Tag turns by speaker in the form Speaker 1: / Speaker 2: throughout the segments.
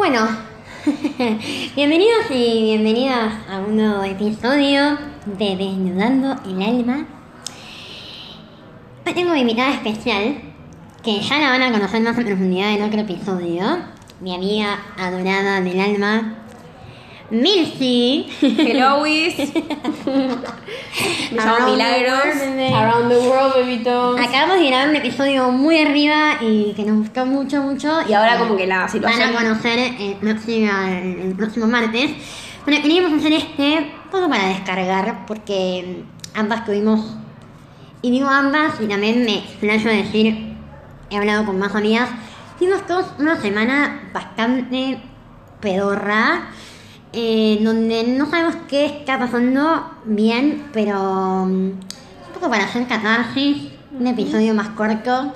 Speaker 1: Bueno, bienvenidos y bienvenidas a un nuevo episodio de Desnudando el Alma. Hoy tengo una invitada especial que ya la van a conocer más en profundidad en otro episodio. Mi amiga adorada del alma, Milsi.
Speaker 2: Hello, Wiz. Me llamo
Speaker 1: Around the
Speaker 2: Milagros. Around the world, bebitos.
Speaker 1: Acabamos de grabar un episodio muy arriba y que nos gustó mucho, mucho.
Speaker 2: Y ahora como que la
Speaker 1: Van
Speaker 2: situación...
Speaker 1: a conocer el próximo, el próximo martes. Bueno, queríamos hacer este poco para descargar porque ambas tuvimos, y digo ambas, y también me explayo a decir, he hablado con más amigas, tuvimos todos una semana bastante pedorra, eh, donde no sabemos qué está pasando bien, pero mm, un poco para hacer catarsis, un episodio más corto.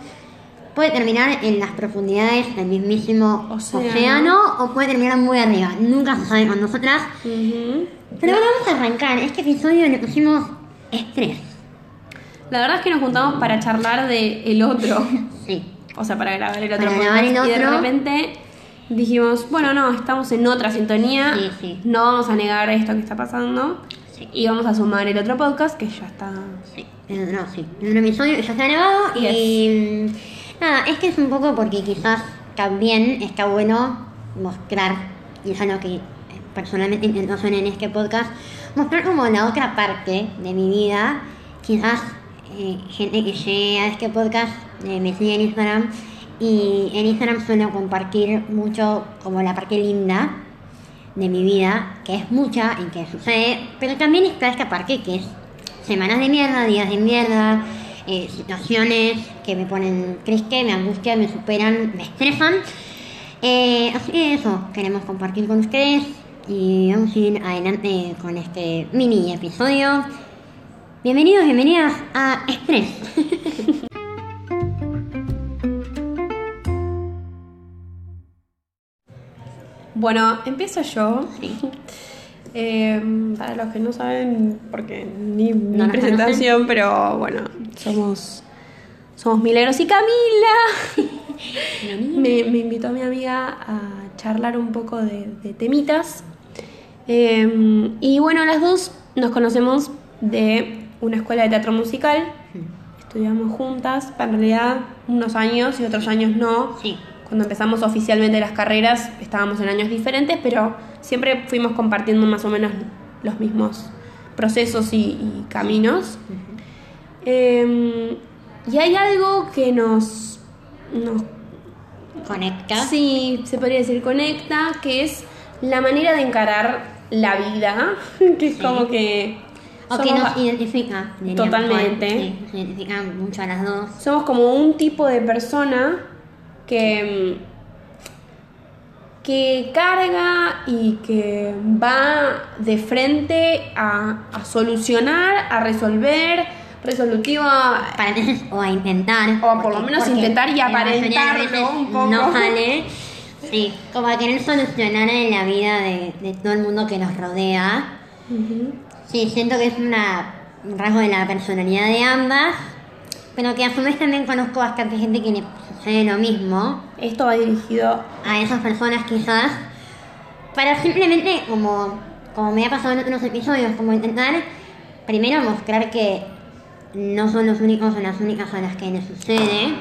Speaker 1: Puede terminar en las profundidades del mismísimo
Speaker 2: Océano.
Speaker 1: océano, o puede terminar muy arriba. Nunca se sabe con nosotras. Pero bueno, vamos a arrancar. Este episodio le pusimos estrés.
Speaker 2: La verdad es que nos juntamos para charlar de el otro.
Speaker 1: Sí.
Speaker 2: O sea, para grabar el otro
Speaker 1: Para grabar el
Speaker 2: Y de
Speaker 1: otro.
Speaker 2: repente dijimos, bueno, no, estamos en otra sintonía.
Speaker 1: Sí, sí.
Speaker 2: No vamos a negar esto que está pasando.
Speaker 1: Sí.
Speaker 2: Y vamos a sumar el otro podcast que ya está...
Speaker 1: Sí, no, sí. Un episodio ya está grabado y mm, nada, es que es un poco porque quizás también está bueno mostrar, y es algo que eh, personalmente intento hacer en este podcast, mostrar como la otra parte de mi vida. Quizás eh, gente que llegue a este podcast eh, me sigue en Instagram y en Instagram suelo compartir mucho como la parte linda de mi vida, que es mucha y que sucede, pero también está esta parte que es semanas de mierda, días de mierda, eh, situaciones que me ponen triste, me angustian, me superan, me estresan. Eh, así que eso, queremos compartir con ustedes y vamos a ir adelante con este mini episodio. Bienvenidos, bienvenidas a Estrés.
Speaker 2: Bueno, empiezo yo. Eh, para los que no saben, porque ni mi
Speaker 1: No
Speaker 2: presentación, pero bueno, somos somos Milagros y Camila. me, me invitó mi amiga a charlar un poco de, de temitas. Eh, y bueno, las dos nos conocemos de una escuela de teatro musical. Estudiamos juntas, en realidad unos años y otros años no.
Speaker 1: Sí.
Speaker 2: Cuando empezamos oficialmente las carreras estábamos en años diferentes, pero siempre fuimos compartiendo más o menos los mismos procesos y, y caminos. Eh, y hay algo que nos, nos
Speaker 1: Conecta.
Speaker 2: Sí, se podría decir conecta, que es la manera de encarar la vida, que es
Speaker 1: Sí.
Speaker 2: como que...
Speaker 1: O que nos identifica.
Speaker 2: Totalmente.
Speaker 1: Sí, nos identifica mucho a las dos.
Speaker 2: somos como un tipo de persona que, que carga y que va de frente a, a solucionar, a resolver, resolutiva.
Speaker 1: para o a intentar
Speaker 2: O a por lo menos intentar y aparentarlo un poco.
Speaker 1: no sale sí como a querer solucionar en la vida de, de todo el mundo que nos rodea sí siento que es una, un rasgo de la personalidad de ambas pero que a su vez también conozco bastante gente que le sucede lo mismo.
Speaker 2: Esto va dirigido
Speaker 1: a esas personas quizás. Para simplemente como como me ha pasado en otros episodios como intentar primero mostrar que no son los únicos o las únicas a las que les sucede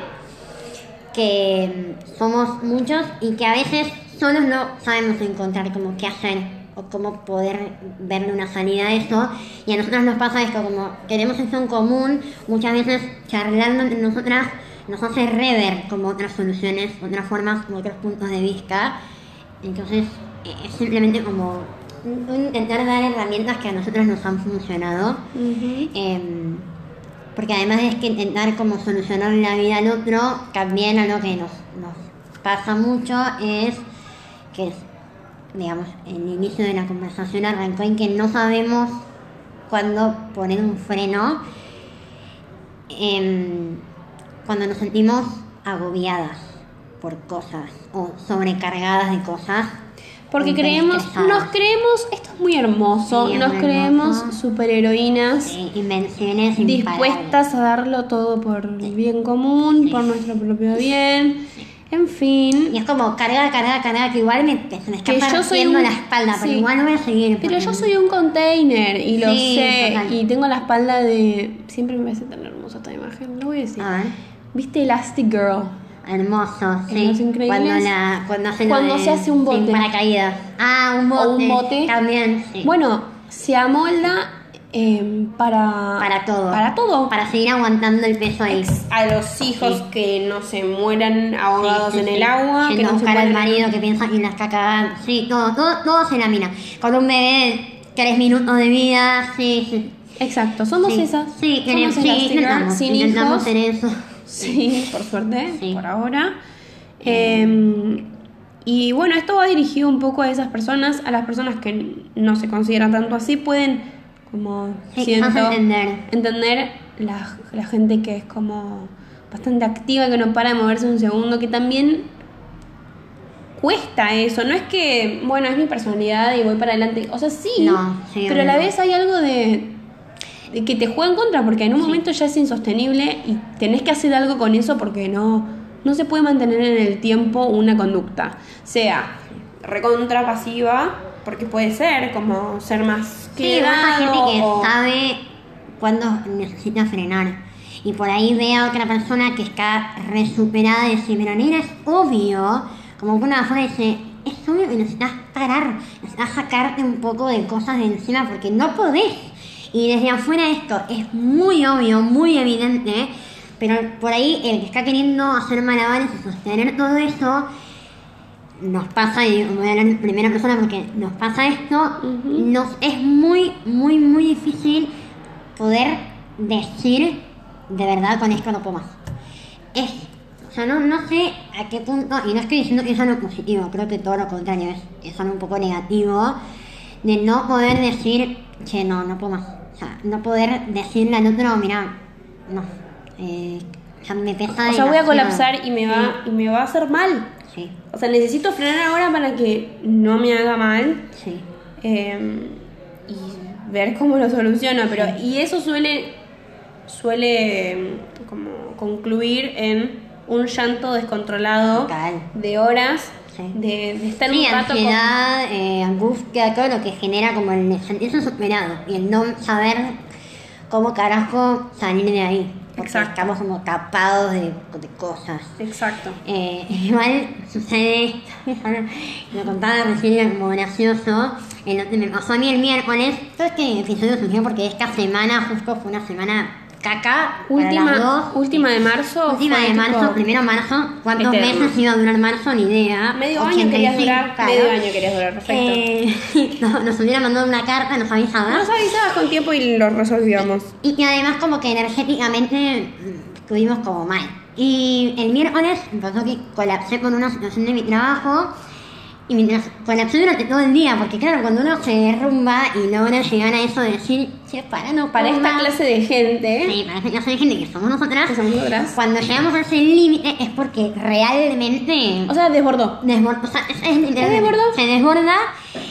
Speaker 1: que somos muchos y que a veces solos no sabemos encontrar como qué hacer o cómo poder verle una salida a eso. Y a nosotras nos pasa esto como queremos esto en común muchas veces charlando entre nosotras nos hace rever como otras soluciones otras formas otros puntos de vista. Entonces es simplemente como intentar dar herramientas que a nosotras nos han funcionado. Em, porque además es que intentar como solucionar la vida al otro, también a lo que nos, nos pasa mucho es que, digamos, el inicio de la conversación arrancó en que no sabemos cuándo poner un freno. Em, cuando nos sentimos agobiadas por cosas o sobrecargadas de cosas.
Speaker 2: Porque creemos, nos creemos, esto es muy hermoso,
Speaker 1: Sí, es
Speaker 2: nos
Speaker 1: muy
Speaker 2: creemos
Speaker 1: hermoso.
Speaker 2: superheroínas
Speaker 1: Eh, invenciones imparables.
Speaker 2: dispuestas a darlo todo por el bien común,
Speaker 1: Sí.
Speaker 2: por nuestro propio bien. En fin.
Speaker 1: Y es como carga, carga, carga, que igual me, se me está
Speaker 2: Que yo soy
Speaker 1: partiendo
Speaker 2: un-
Speaker 1: la espalda, pero
Speaker 2: sí.
Speaker 1: igual no voy a seguir.
Speaker 2: Pero yo soy un container y lo
Speaker 1: Sí,
Speaker 2: sé.
Speaker 1: total.
Speaker 2: Y tengo la espalda de. Siempre me parece tan hermosa esta imagen. Lo voy a decir.
Speaker 1: A ver.
Speaker 2: ¿Viste Elastic Girl?
Speaker 1: Hermoso, sí.
Speaker 2: Los Increíbles.
Speaker 1: Cuando, la, cuando,
Speaker 2: Cuando
Speaker 1: de-
Speaker 2: se hace un bote.
Speaker 1: Sin paracaídas. Ah, un bote.
Speaker 2: O un bote.
Speaker 1: También, sí.
Speaker 2: Bueno, se amolda eh, para.
Speaker 1: para todo.
Speaker 2: Para todo.
Speaker 1: Para seguir aguantando el peso ahí.
Speaker 2: a los hijos
Speaker 1: Sí.
Speaker 2: que no se mueran ahogados
Speaker 1: Sí, sí,
Speaker 2: en el agua,
Speaker 1: Yendo
Speaker 2: que
Speaker 1: a
Speaker 2: no se
Speaker 1: buscar al
Speaker 2: mueran-
Speaker 1: marido que piensa que las caca. Sí, todo, todo, todo se lamina. Con un bebé tres minutos de vida, sí, sí.
Speaker 2: Exacto, somos esas.
Speaker 1: Sí, queremos, sí, intentamos,
Speaker 2: sin
Speaker 1: intentamos
Speaker 2: hijos.
Speaker 1: hacer eso.
Speaker 2: Sí, por suerte,
Speaker 1: Sí.
Speaker 2: por ahora. Eh, y bueno, esto va dirigido un poco a esas personas, a las personas que no se consideran tanto así, pueden como
Speaker 1: Sí,
Speaker 2: siento
Speaker 1: entender.
Speaker 2: entender la, la gente que es como bastante activa, que no para de moverse un segundo, que también cuesta eso, no es que, bueno, es mi personalidad y voy para adelante, o sea, sí,
Speaker 1: No, sí,
Speaker 2: pero a la vez hay algo de que te juega en contra, porque en un momento ya es insostenible y tenés que hacer algo con eso porque no, no se puede mantener en el tiempo una conducta, sea recontra pasiva, porque puede ser como ser más
Speaker 1: Sí, gente que
Speaker 2: o-
Speaker 1: sabe cuándo necesita frenar. Y por ahí ve a otra persona que está re superada y dice, pero nena, es obvio. Como que una persona dice, es obvio que necesitas parar, necesitas sacarte un poco de cosas de encima porque no podés. Y desde afuera esto es muy obvio, muy evidente, pero por ahí el que está queriendo hacer malabares y sostener todo eso, nos pasa, y voy a hablar en primera persona porque nos pasa esto, nos es muy, muy, muy difícil poder decir de verdad con esto no puedo más. Es, o sea, no, no sé a qué punto, y no estoy diciendo que es algo positivo, creo que todo lo contrario es, es algo un poco negativo, de no poder decir que no, no puedo más. Sea, no poder decirle al otro, mira, no, eh, sea, me pesa
Speaker 2: O sea, voy a
Speaker 1: demasiado".
Speaker 2: colapsar y me va, y me va a hacer mal.
Speaker 1: Sí,
Speaker 2: O sea, necesito frenar ahora para que no me haga mal
Speaker 1: sí.
Speaker 2: eh, y ver cómo lo soluciono. Pero, y eso suele, suele eh, como concluir en un llanto descontrolado
Speaker 1: Total.
Speaker 2: de horas,
Speaker 1: Sí.
Speaker 2: de, de estar
Speaker 1: Sí,
Speaker 2: un rato con-
Speaker 1: ansiedad, eh, angustia, todo lo que genera como el sentirse superado y el no saber cómo carajo salir de ahí. Porque
Speaker 2: Exacto.
Speaker 1: estamos como tapados de, de cosas.
Speaker 2: Exacto.
Speaker 1: Eh, igual sucede, lo contaba recién, era como gracioso, en lo que me pasó a mí el miércoles, todo este episodio surgió porque esta semana justo fue una semana caca
Speaker 2: Última, última de marzo.
Speaker 1: Última de marzo,
Speaker 2: tipo
Speaker 1: primero marzo, ¿cuántos
Speaker 2: eterno.
Speaker 1: meses iba a durar marzo? Ni idea.
Speaker 2: Medio año querías
Speaker 1: 85,
Speaker 2: durar,
Speaker 1: claro.
Speaker 2: medio año querías durar, perfecto.
Speaker 1: Eh, no, nos hubiera mandado una carta, nos avisaba.
Speaker 2: Nos avisabas con tiempo y lo resolvíamos.
Speaker 1: Y que además como que energéticamente mm, estuvimos como mal. Y el miércoles pasó que colapsé con una situación de mi trabajo y mientras colapsé durante todo el día, porque claro, cuando uno se derrumba y logra llegar a eso de decir, che, para, no
Speaker 2: Para esta
Speaker 1: más".
Speaker 2: clase de gente,
Speaker 1: Sí, para esta clase de gente que somos nosotras,
Speaker 2: que somos nosotras,
Speaker 1: cuando llegamos a ese límite es porque realmente...
Speaker 2: o sea, desbordó.
Speaker 1: desbor- o sea, es, es literalmente-
Speaker 2: desbordó?
Speaker 1: Se desborda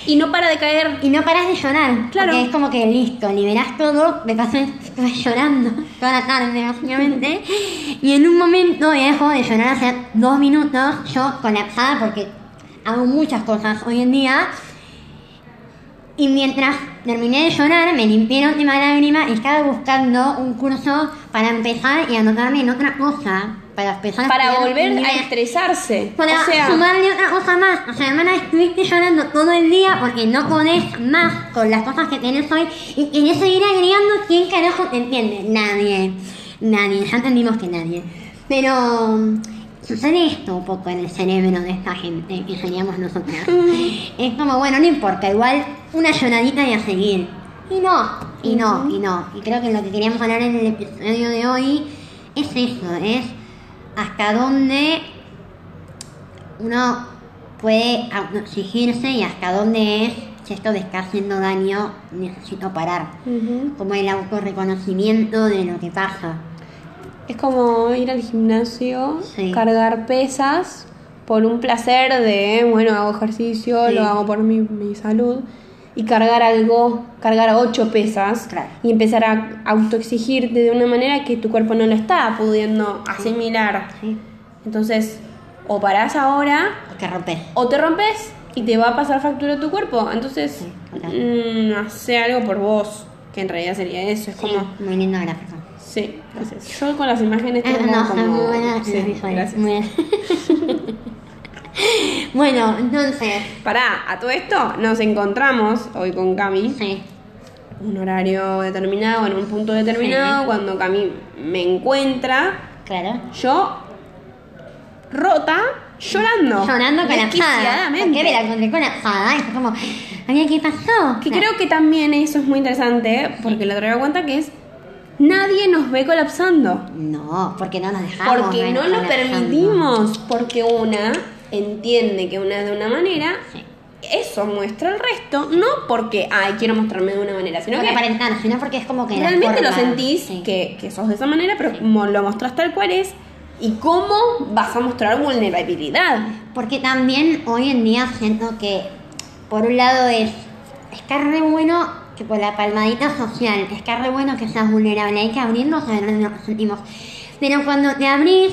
Speaker 2: Y no para de caer.
Speaker 1: y no paras de llorar.
Speaker 2: Claro.
Speaker 1: Porque es como que listo, liberás todo. Me pasé estuve llorando toda la tarde, básicamente. Y en un momento dejo de llorar hace dos minutos, yo colapsada porque hago muchas cosas hoy en día. Y mientras terminé de llorar, me limpié la última lágrima y estaba buscando un curso para empezar y anotarme en otra cosa. Para empezar
Speaker 2: Para volver a estresarse.
Speaker 1: Para
Speaker 2: o sea,
Speaker 1: sumarle otra cosa más. O sea, hermana, estuviste llorando todo el día porque no podés más con las cosas que tenés hoy. Y querés seguir agregando. ¿Quién carajo te entiende? Nadie. Nadie. Ya entendimos que nadie. Pero sucede esto un poco en el cerebro de esta gente que seríamos nosotras. es como, bueno, no importa. Igual una lloradita y a seguir. Y no, y no, y no. Y creo que lo que queríamos hablar en el episodio de hoy es eso. Es hasta dónde uno puede exigirse y hasta dónde es si esto me está haciendo daño, necesito parar. Como el autorreconocimiento de lo que pasa.
Speaker 2: Es como ir al gimnasio,
Speaker 1: Sí.
Speaker 2: cargar pesas por un placer de, bueno, hago ejercicio,
Speaker 1: Sí.
Speaker 2: lo hago por mi, mi salud. Y cargar algo, cargar ocho pesas
Speaker 1: Claro.
Speaker 2: y empezar a autoexigirte de una manera que tu cuerpo no lo está pudiendo asimilar. Entonces, o parás ahora
Speaker 1: O que rompes.
Speaker 2: o te rompes y te va a pasar factura a tu cuerpo. Entonces,
Speaker 1: total.
Speaker 2: mm, hace algo por vos, que en realidad sería eso. Es como,
Speaker 1: muy lindo gráfico.
Speaker 2: Sí, entonces, yo con las imágenes
Speaker 1: Ah,
Speaker 2: tengo
Speaker 1: no,
Speaker 2: como...
Speaker 1: muy
Speaker 2: sí,
Speaker 1: visuales,
Speaker 2: gracias.
Speaker 1: muy bien. bueno, entonces,
Speaker 2: Pará, a todo esto nos encontramos hoy con Cami.
Speaker 1: sí,
Speaker 2: un horario determinado, en un punto determinado,
Speaker 1: Sí.
Speaker 2: cuando Cami me encuentra,
Speaker 1: claro.
Speaker 2: yo rota, llorando.
Speaker 1: Llorando colapsada.
Speaker 2: desquiciadamente.
Speaker 1: ¿Por qué me la encontré colapsada? Y fue como, ¿qué pasó?
Speaker 2: Que creo que también eso es muy interesante, porque lo traigo cuenta que es, nadie nos ve colapsando.
Speaker 1: No, porque no nos dejamos.
Speaker 2: Porque no lo permitimos, porque una entiende que una es de una manera,
Speaker 1: Sí.
Speaker 2: eso muestra el resto, no porque, ay, quiero mostrarme de una manera, sino
Speaker 1: No que aparentar, sino porque es como que.
Speaker 2: realmente lo sentís
Speaker 1: sí.
Speaker 2: que, que sos de esa manera, pero como lo mostrás tal cual es, y cómo vas a mostrar vulnerabilidad.
Speaker 1: Porque también hoy en día siento que, por un lado, es. Está re bueno que por la palmadita social, está re bueno que seas vulnerable, hay que abrirnos a ver nos sentimos. Pero cuando te abrís,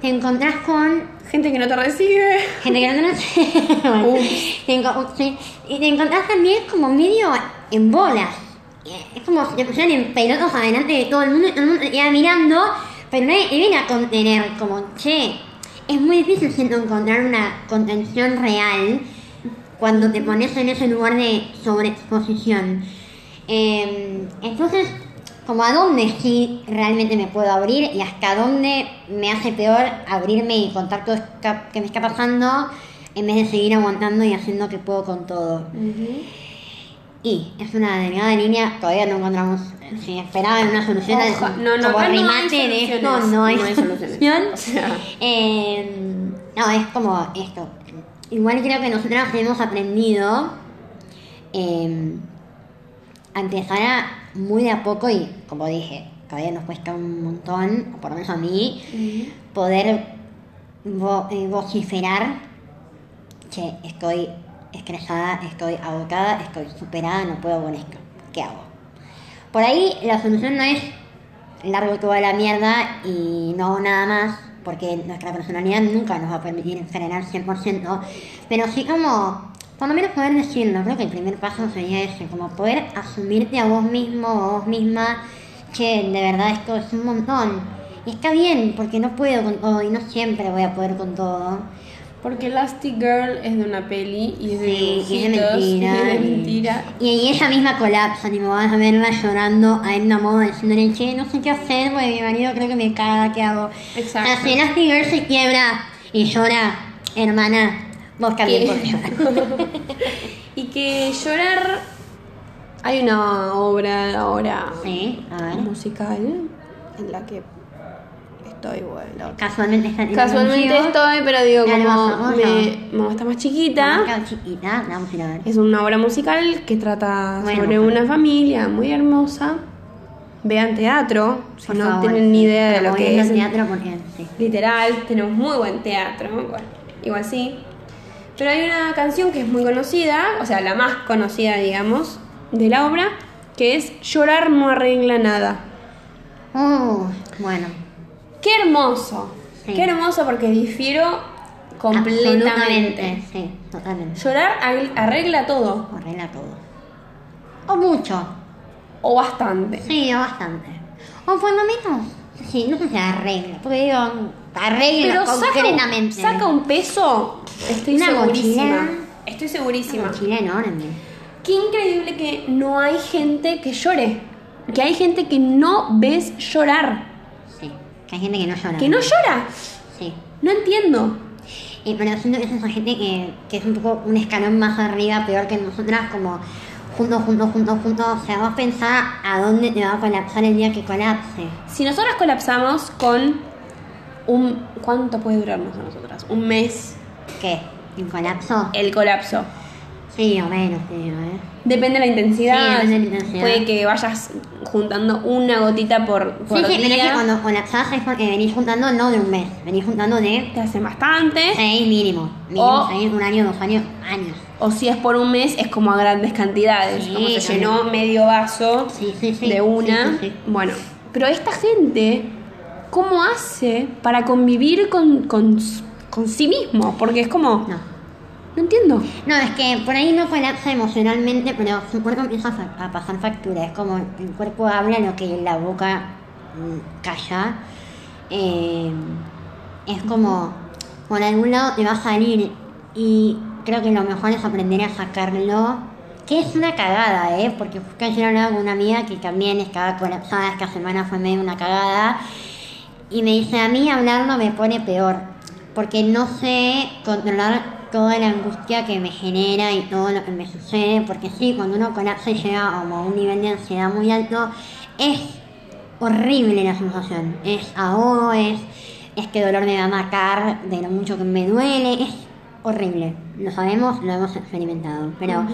Speaker 1: te encontrás con
Speaker 2: Gente que no te recibe.
Speaker 1: gente que no conoce. Bueno,
Speaker 2: Ups.
Speaker 1: te sí. Y te encontrás también como medio en bolas. Es como si te pusieran en pelotas adelante de todo el mundo y todo el mundo te queda mirando, pero nadie te viene a contener. Como, che, es muy difícil siento encontrar una contención real cuando te pones en ese lugar de sobreexposición. Eh, entonces, como a dónde sí realmente me puedo abrir y hasta dónde me hace peor abrirme y contar todo esto que me está pasando en vez de seguir aguantando y haciendo que puedo con todo. Y es una delgada línea, todavía no encontramos, si esperaban una solución,
Speaker 2: Oja- no, no,
Speaker 1: como
Speaker 2: no
Speaker 1: remate de esto, no hay,
Speaker 2: no hay soluciones.
Speaker 1: solución.
Speaker 2: O sea.
Speaker 1: Eh, no, es como esto. Igual creo que nosotras hemos aprendido eh, a empezar a muy de a poco y, como dije, todavía nos cuesta un montón, o por lo menos a mí, poder vo- eh, vociferar que estoy estresada, estoy agotada, estoy superada, no puedo con esto. ¿Qué hago? Por ahí la solución no es largo toda la mierda y no hago nada más, porque nuestra personalidad nunca nos va a permitir frenar 100%, pero sí como, por lo menos poder decirlo, creo que el primer paso sería ese, como poder asumirte a vos mismo o vos misma, que de verdad esto es un montón. Y está bien, porque no puedo con todo y no siempre voy a poder con todo.
Speaker 2: Porque Elastic Girl es de una peli y es de
Speaker 1: Sí, y es mentira.
Speaker 2: es
Speaker 1: y-. Y, y ella misma colapsa, tipo, vas a verla llorando a Edna Moda diciéndole, che, no sé qué hacer, porque mi marido creo que me caga, ¿qué hago?
Speaker 2: Exacto.
Speaker 1: Así Elastic Girl se quiebra y llora, hermana, vos también llorar.
Speaker 2: Y que llorar. Hay una obra ahora
Speaker 1: Sí, a ver.
Speaker 2: musical en la que estoy.
Speaker 1: Casualmente
Speaker 2: Casualmente estoy, pero digo, como me, mamá está más chiquita,
Speaker 1: Mamá chiquita, la vamos a ir a ver.
Speaker 2: es una obra musical que trata
Speaker 1: Bueno,
Speaker 2: sobre una familia muy hermosa. Vean teatro, si
Speaker 1: Por
Speaker 2: no
Speaker 1: favor,
Speaker 2: tienen ni idea de lo que es.
Speaker 1: teatro porque, sí.
Speaker 2: Literal, tenemos muy buen teatro, bueno, igual sí. Pero hay una canción que es muy conocida, o sea, la más conocida, digamos, de la obra, que es Llorar no arregla nada.
Speaker 1: Uh, bueno,
Speaker 2: Qué hermoso,
Speaker 1: Sí.
Speaker 2: qué hermoso porque difiero completamente.
Speaker 1: absolutamente, sí, totalmente.
Speaker 2: Llorar arregl- arregla todo,
Speaker 1: Arregla todo. O mucho.
Speaker 2: o bastante.
Speaker 1: Sí, o bastante. O por lo menos, sí, no si arregla, porque digo, arregla
Speaker 2: Pero saca un,
Speaker 1: concretamente.
Speaker 2: saca un peso, estoy
Speaker 1: Una
Speaker 2: segurísima.
Speaker 1: mochila.
Speaker 2: Estoy
Speaker 1: Una
Speaker 2: segurísima.
Speaker 1: mochila enorme.
Speaker 2: Qué increíble que no hay gente que llore. Que hay gente que no ves llorar.
Speaker 1: Que hay gente que no llora.
Speaker 2: Que no llora.
Speaker 1: Sí.
Speaker 2: No entiendo.
Speaker 1: Y, pero siento que es esa gente que, que es un poco un escalón más arriba, peor que nosotras, como juntos, juntos, juntos, juntos. O sea, vos pensás a dónde te va a colapsar el día que colapse.
Speaker 2: Si nosotras colapsamos con un... ¿Cuánto puede durarnos a nosotras? Un mes
Speaker 1: ¿Qué? ¿Un colapso?
Speaker 2: el colapso.
Speaker 1: Sí, o menos, digo, ¿eh?
Speaker 2: Depende de la intensidad.
Speaker 1: Sí, depende de la intensidad.
Speaker 2: Puede que vayas juntando una gotita por, por
Speaker 1: Sí, sí, pero es que cuando colapsás es porque venís juntando no de un mes, venís juntando de
Speaker 2: Te hacen bastante.
Speaker 1: seis mínimo. Mínimo
Speaker 2: O-
Speaker 1: seis, un año, dos años, años.
Speaker 2: O si es por un mes, es como a grandes cantidades.
Speaker 1: Sí,
Speaker 2: como se
Speaker 1: también.
Speaker 2: llenó medio vaso de una.
Speaker 1: Sí, sí, sí.
Speaker 2: Bueno, pero esta gente, ¿cómo hace para convivir con, con, con sí mismo, porque es como,
Speaker 1: No.
Speaker 2: No entiendo.
Speaker 1: No, es que por ahí no colapsa emocionalmente, pero su cuerpo empieza a, pasar factura. Es como el cuerpo habla lo que la boca mm, calla. Eh, es como por algún lado te va a salir y creo que lo mejor es aprender a sacarlo. Que es una cagada, ¿eh? Porque justo ayer hablaba con una amiga que también estaba colapsada, esta semana fue medio una cagada. Y me dice, a mí hablarlo me pone peor, porque no sé controlar toda la angustia que me genera y todo lo que me sucede, porque sí, cuando uno colapsa y llega como a un nivel de ansiedad muy alto, es horrible la sensación, es ahogo, es, es que dolor me va a matar de lo mucho que me duele, es horrible, lo sabemos, lo hemos experimentado, pero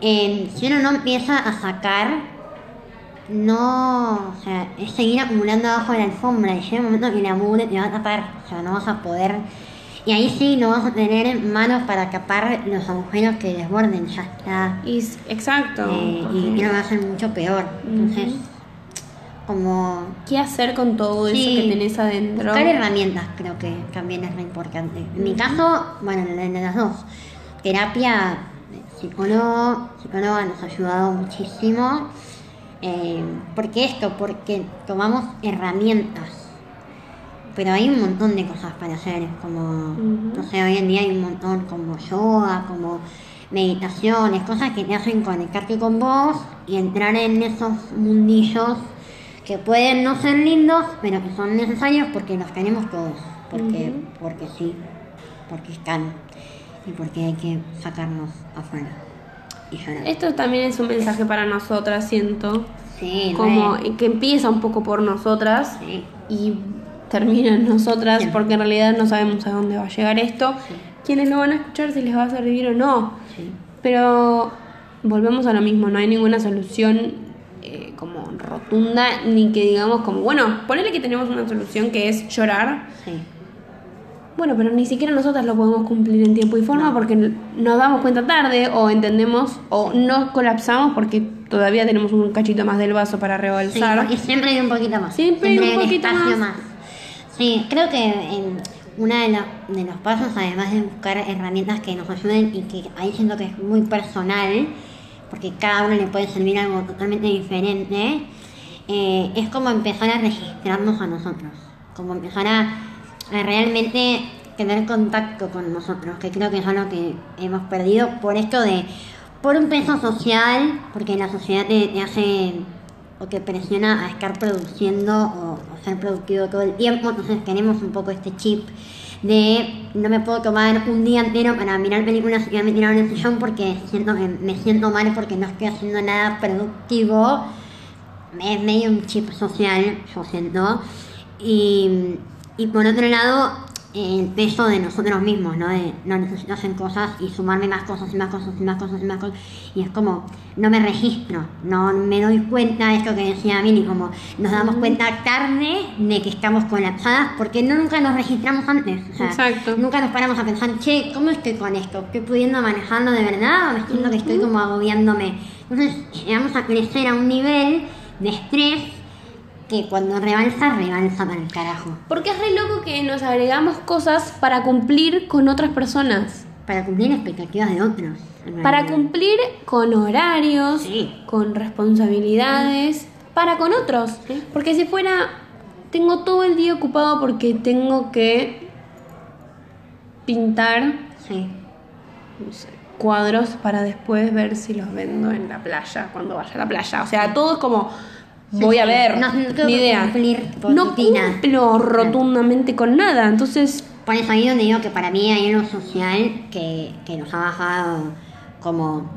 Speaker 1: eh, si uno no empieza a sacar no, o sea, es seguir acumulando abajo de la alfombra y llega un momento que la mugre te va a tapar, o sea, no vas a poder, y ahí sí no vas a tener manos para tapar los agujeros que desborden, ya está,
Speaker 2: Y, exacto.
Speaker 1: Eh, y, lo va a hacer mucho peor, entonces, como
Speaker 2: ¿Qué hacer con todo
Speaker 1: Sí.
Speaker 2: eso que tenés adentro?
Speaker 1: buscar herramientas creo que también es re importante. En mi caso, bueno, en las dos, terapia, psicólogo, psicóloga nos ha ayudado muchísimo. Eh, ¿Por qué esto? Porque tomamos herramientas. Pero hay un montón de cosas para hacer, como, no sé, hoy en día hay un montón como yoga, como meditaciones, cosas que te hacen conectarte con vos y entrar en esos mundillos que pueden no ser lindos, pero que son necesarios porque los tenemos todos, porque, porque sí, porque están y porque hay que sacarnos afuera y llorar.
Speaker 2: Esto también es un mensaje para nosotras, siento.
Speaker 1: Sí,
Speaker 2: Como que empieza un poco por nosotras
Speaker 1: sí,
Speaker 2: y termina en nosotras
Speaker 1: Sí.
Speaker 2: porque en realidad no sabemos a dónde va a llegar esto.
Speaker 1: Sí.
Speaker 2: Quienes lo van a escuchar si les va a servir o no.
Speaker 1: sí.
Speaker 2: Pero volvemos a lo mismo, no hay ninguna solución eh, como rotunda, ni que digamos como, bueno, ponele que tenemos una solución que es llorar.
Speaker 1: sí.
Speaker 2: Bueno, pero ni siquiera nosotras lo podemos cumplir en tiempo y forma
Speaker 1: No.
Speaker 2: porque nos damos cuenta tarde o entendemos o no colapsamos porque todavía tenemos un cachito más del vaso para
Speaker 1: Sí,
Speaker 2: rebalsar.
Speaker 1: porque siempre hay un poquito más.
Speaker 2: Siempre hay un poquito más.
Speaker 1: Sí, creo que en uno de, la- de los pasos, además de buscar herramientas que nos ayuden y que ahí siento que es muy personal, porque cada uno le puede servir algo totalmente diferente, eh, es como empezar a registrarnos a nosotros, como empezar a, a realmente tener contacto con nosotros, que creo que es algo que hemos perdido por esto de, por un peso social, porque la sociedad te, te hace o te presiona a estar produciendo o, ser productivo todo el tiempo, entonces tenemos un poco este chip de no me puedo tomar un día entero para mirar películas y me tirar en el sillón porque siento que me siento mal porque no estoy haciendo nada productivo. Es medio un chip social, yo siento. Y, y por otro lado, el peso de nosotros mismos, ¿no? De no necesito hacer cosas y sumarme más cosas y más cosas y más cosas y más cosas. Y es como, no me registro, no me doy cuenta de esto que decía Mini, como nos damos cuenta tarde de que estamos colapsadas porque no nunca nos registramos antes. O sea,
Speaker 2: Exacto.
Speaker 1: Nunca nos paramos a pensar, che, ¿cómo estoy con esto? ¿Estoy pudiendo manejarlo de verdad o me siento que estoy como agobiándome? Entonces llegamos a crecer a un nivel de estrés que cuando rebalsa, rebalsa para el carajo.
Speaker 2: Porque es re loco que nos agregamos cosas para cumplir con otras personas.
Speaker 1: Para cumplir expectativas de otros.
Speaker 2: Para cumplir con horarios,
Speaker 1: Sí.
Speaker 2: con responsabilidades, para con otros.
Speaker 1: Sí.
Speaker 2: Porque si fuera, tengo todo el día ocupado porque tengo que pintar
Speaker 1: Sí.
Speaker 2: no sé, cuadros para después ver si los vendo en la playa, cuando vaya a la playa. O sea, todo es como, voy a ver,
Speaker 1: No- no tengo
Speaker 2: ni
Speaker 1: que
Speaker 2: idea.
Speaker 1: cumplir
Speaker 2: no
Speaker 1: rutina.
Speaker 2: cumplo rotundamente con nada, entonces...
Speaker 1: Por eso ahí donde digo que para mí hay algo social que, que nos ha bajado como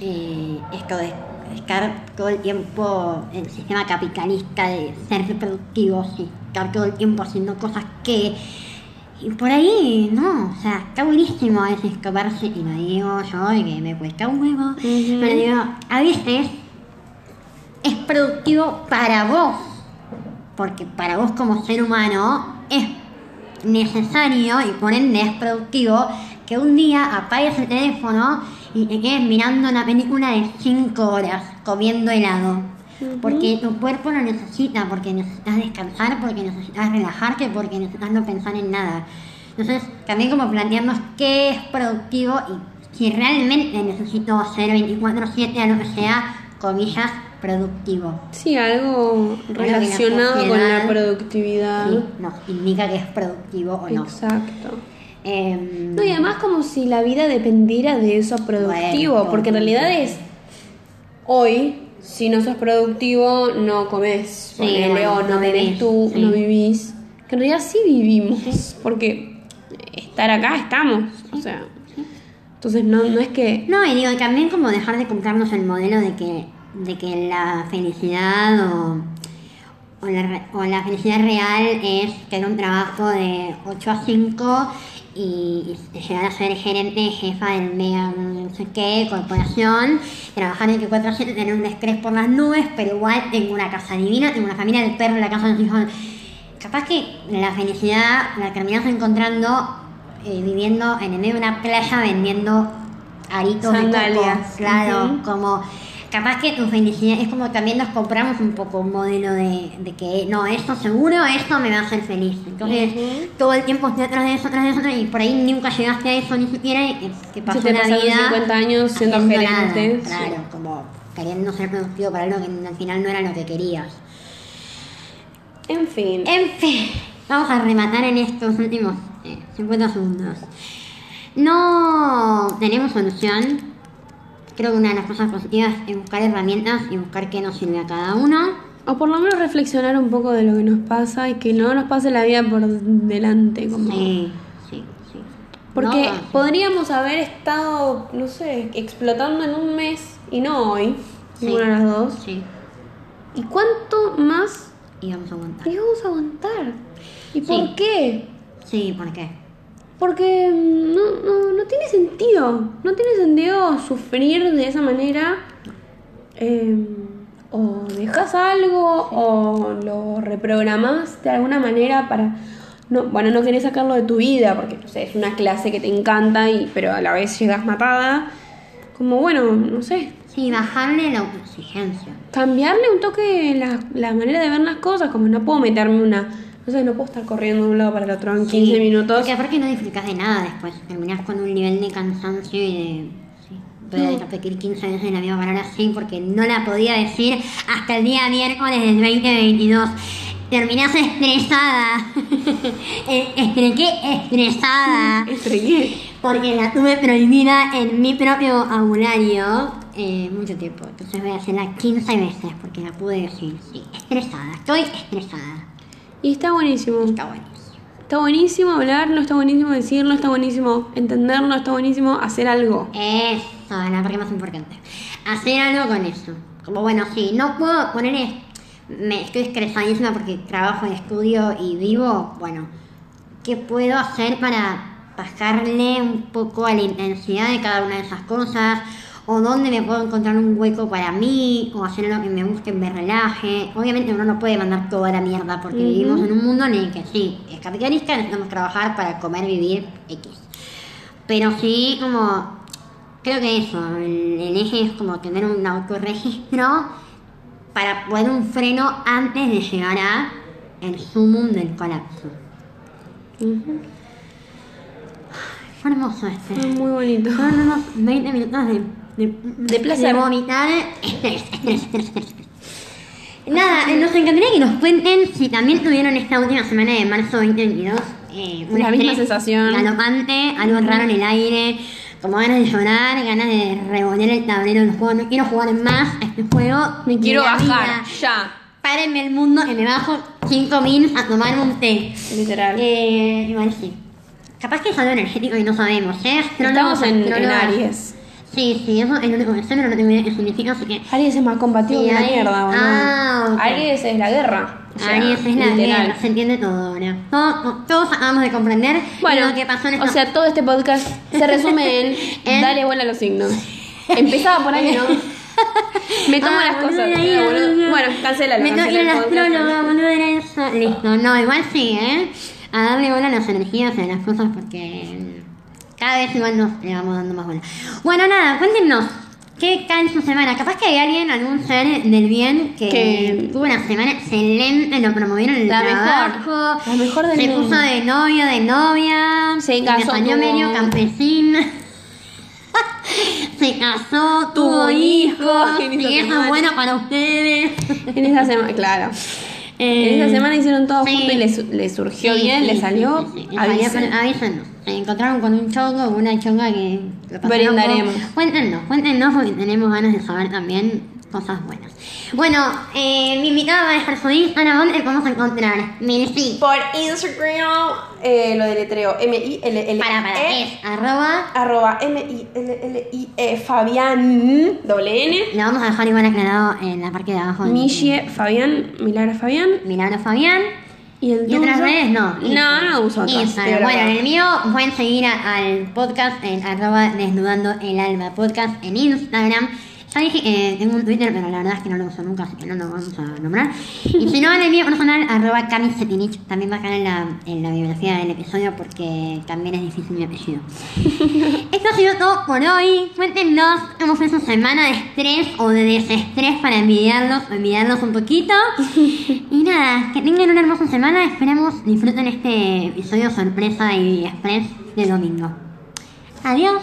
Speaker 1: eh, esto de estar todo el tiempo en el sistema capitalista de ser productivos y estar todo el tiempo haciendo cosas que... Y por ahí, no, o sea, está buenísimo a veces escaparse, y lo digo yo, y que me cuesta un huevo, pero digo, a veces es productivo para vos, porque para vos como ser humano es necesario y por ende es productivo que un día apagues el teléfono y te quedes mirando una película de 5 horas comiendo helado. Porque tu cuerpo lo necesita, porque necesitas descansar, porque necesitas relajarte, porque necesitas no pensar en nada. Entonces, también como plantearnos qué es productivo y si realmente necesito hacer 24/7 a lo que sea, comillas, productivo.
Speaker 2: Sí, algo relacionado con la productividad.
Speaker 1: Sí, nos indica que es productivo o no.
Speaker 2: Exacto.
Speaker 1: Em,
Speaker 2: No, y además como si la vida dependiera de eso productivo,
Speaker 1: Bueno,
Speaker 2: porque en realidad es hoy, si no sos productivo, no comes,
Speaker 1: Sí,
Speaker 2: ponele,
Speaker 1: bueno,
Speaker 2: o no vivís
Speaker 1: vivís,
Speaker 2: tú,
Speaker 1: sí.
Speaker 2: no vivís. Que en realidad sí vivimos, porque estar acá estamos, o sea. Entonces no, no es que...
Speaker 1: No, y digo, también como dejar de comprarnos el modelo de que, de que la felicidad o, o, la, o la felicidad real es tener un trabajo de 8 a 5 y, y llegar a ser gerente, jefa del mega no sé qué, corporación, trabajar en que 4 a 7, tener un estrés por las nubes, pero igual tengo una casa divina, tengo una familia del perro, la casa de los hijos. Capaz que la felicidad la terminas encontrando eh, viviendo en el medio de una playa vendiendo aritos de coco. Claro, como capaz que tu felicidad es como también nos compramos un poco un modelo de, de que no, esto seguro, esto me va a hacer feliz. Entonces, todo el tiempo estoy atrás de eso, atrás de eso, y por ahí nunca llegaste a eso ni siquiera, y que- que pasó
Speaker 2: te
Speaker 1: la
Speaker 2: pasaron
Speaker 1: vida
Speaker 2: 50 años siendo gerente,
Speaker 1: nada.
Speaker 2: sí.
Speaker 1: Claro, como queriendo ser productivo para algo que al final no era lo que querías.
Speaker 2: En fin.
Speaker 1: En fin, vamos a rematar en estos últimos eh, 50 segundos. No tenemos solución. Creo que una de las cosas positivas es buscar herramientas y buscar qué nos sirve a cada uno.
Speaker 2: O por lo menos reflexionar un poco de lo que nos pasa y que no nos pase la vida por delante. Como...
Speaker 1: Sí, sí, sí.
Speaker 2: Porque
Speaker 1: No,
Speaker 2: podríamos haber estado, no sé, explotando en un mes y no hoy,
Speaker 1: Sí.
Speaker 2: ninguna de las dos.
Speaker 1: Sí,
Speaker 2: ¿Y cuánto más
Speaker 1: y vamos a aguantar.
Speaker 2: íbamos a aguantar? ¿Y por qué?
Speaker 1: Sí, ¿por qué?
Speaker 2: Porque mm, no, no, no tiene sentido. No tiene sentido sufrir de esa manera. Eh, o dejas algo o lo reprogramas de alguna manera para... No, bueno, no querés sacarlo de tu vida porque no sé, es una clase que te encanta, y, pero a la vez llegas matada. Como bueno, no sé,
Speaker 1: Sí, bajarle la autoexigencia.
Speaker 2: cambiarle un toque la, la manera de ver las cosas, como no puedo meterme una... No sé, no puedo estar corriendo de un lado para el otro en 15
Speaker 1: Sí,
Speaker 2: minutos.
Speaker 1: Porque aparte no disfrutas de nada después. Terminás con un nivel de cansancio y de. Sí, voy a repetir 15 veces la misma palabra sí porque no la podía decir hasta el día miércoles del 2022. Terminás estresada. Eh, Estrequé estresada.
Speaker 2: Estregué.
Speaker 1: Porque la tuve prohibida en mi propio vocabulario eh, mucho tiempo. Entonces voy a hacerla 15 veces porque la pude decir. Sí, estresada. Estoy estresada.
Speaker 2: Y está buenísimo.
Speaker 1: Está buenísimo.
Speaker 2: Está buenísimo hablarlo, está buenísimo decirlo, está buenísimo entenderlo, está buenísimo hacer algo.
Speaker 1: Eso, la parte más importante. Hacer algo con eso. Como bueno, sí, no puedo poner. Me estoy estresadísima porque trabajo y estudio y vivo. Bueno, ¿qué puedo hacer para bajarle un poco a la intensidad de cada una de esas cosas? ¿O dónde me puedo encontrar un hueco para mí? ¿O hacer algo que me guste, me relaje? Obviamente uno no puede mandar toda la mierda porque vivimos en un mundo en el que sí, es capitalista, necesitamos trabajar para comer, vivir, X. Pero sí, como. Creo que eso, el, el eje es como tener un autorregistro para poner un freno antes de llegar a el sumum del colapso.
Speaker 2: Ujú.
Speaker 1: Fue hermoso este.
Speaker 2: Fue muy bonito.
Speaker 1: Fueron unos 20 minutos de, de,
Speaker 2: De placer.
Speaker 1: De vomitar. Nada, eh, nos encantaría que nos cuenten si también tuvieron esta última semana de marzo 2022 eh, un
Speaker 2: La misma sensación.
Speaker 1: galopante, algo raro en el aire, como ganas de llorar, ganas de revolver el tablero del juego. No quiero jugar más a este juego.
Speaker 2: Me quiero bajar,
Speaker 1: vida.
Speaker 2: ya.
Speaker 1: Párenme el mundo que me bajo 5 mil a tomar un té.
Speaker 2: Literal.
Speaker 1: Eh, igual sí. Capaz que es algo energético y no sabemos, ¿eh?
Speaker 2: Estamos en, en. Aries.
Speaker 1: Sí, sí, eso es lo único que sé, pero no tengo idea qué significa, así que...
Speaker 2: Aries es más combativo
Speaker 1: Sí,
Speaker 2: que la
Speaker 1: Aries-
Speaker 2: mierda, boludo.
Speaker 1: Ah, ok.
Speaker 2: Aries es la guerra. o sea,
Speaker 1: Aries es la
Speaker 2: literal.
Speaker 1: guerra, se entiende todo ahora. Todos, todos acabamos de comprender
Speaker 2: Bueno,
Speaker 1: lo que pasó en esta...
Speaker 2: o sea, todo este podcast se resume en
Speaker 1: En-
Speaker 2: dale bola a los signos. Empezaba por ahí, ¿no? Me tomo
Speaker 1: Ah,
Speaker 2: las cosas.
Speaker 1: ahí,
Speaker 2: no, boludo. Bueno, cancélalo.
Speaker 1: Me la
Speaker 2: el podcast.
Speaker 1: astróloga, boludo, era eso. Listo, no, igual sí, ¿eh? A darle bola a las energías y a las cosas porque cada vez igual nos le vamos dando más bola. Bueno, nada, cuéntenos. ¿Qué tal su semana? Capaz que hay alguien, algún ser del bien que,
Speaker 2: Que-
Speaker 1: tuvo una semana excelente, lo promovieron en el
Speaker 2: La mejor.
Speaker 1: trabajo.
Speaker 2: La mejor del
Speaker 1: Se
Speaker 2: mundo.
Speaker 1: puso de novio, de novia.
Speaker 2: Se casó,
Speaker 1: Me
Speaker 2: tuvo-
Speaker 1: medio campesina. Se casó, tuvo
Speaker 2: Tuvo
Speaker 1: hijos. Y eso es bueno para ustedes.
Speaker 2: En esa semana, claro.
Speaker 1: Eh,
Speaker 2: En esa semana hicieron todo
Speaker 1: sí.
Speaker 2: junto y le, su- le surgió
Speaker 1: Sí,
Speaker 2: bien,
Speaker 1: sí,
Speaker 2: le
Speaker 1: sí,
Speaker 2: salió.
Speaker 1: pero avísenos. Encontraron con un chongo o una chonga que lo
Speaker 2: Brindaremos.
Speaker 1: Cuéntenos, cuéntenos porque tenemos ganas de saber también cosas buenas. Bueno, eh, mi invitada va a dejar su Instagram. ¿Dónde te podemos encontrar? Milfi.
Speaker 2: Por Instagram, eh, lo deletreo M-I-L-L-E.
Speaker 1: Para, para,
Speaker 2: E,
Speaker 1: es arroba.
Speaker 2: Arroba M-I-L-L-I-E Fabián doble N.
Speaker 1: Lo vamos a dejar igual aclarado en la parte de abajo.
Speaker 2: Michie Fabián, Milagro Fabián.
Speaker 1: Milagro Fabián.
Speaker 2: Y el
Speaker 1: ¿Y otras redes? No.
Speaker 2: No, no uso otras,
Speaker 1: Instagram. Bueno, en el mío pueden seguir a- al podcast en arroba desnudando el alma podcast en Instagram. Ya dije, eh, tengo un Twitter, pero la verdad es que no lo uso nunca, así que no lo vamos a nombrar. Y si no, en el mío personal, arroba camisetinich, también va a estar en la, en la biografía del episodio porque también es difícil mi apellido. Esto ha sido todo por hoy. Cuéntenos cómo fue su semana de estrés o de desestrés para envidiarlos o envidiarlos un poquito. Y nada, que tengan una hermosa semana. Esperamos disfruten este episodio sorpresa y express de domingo. Adiós.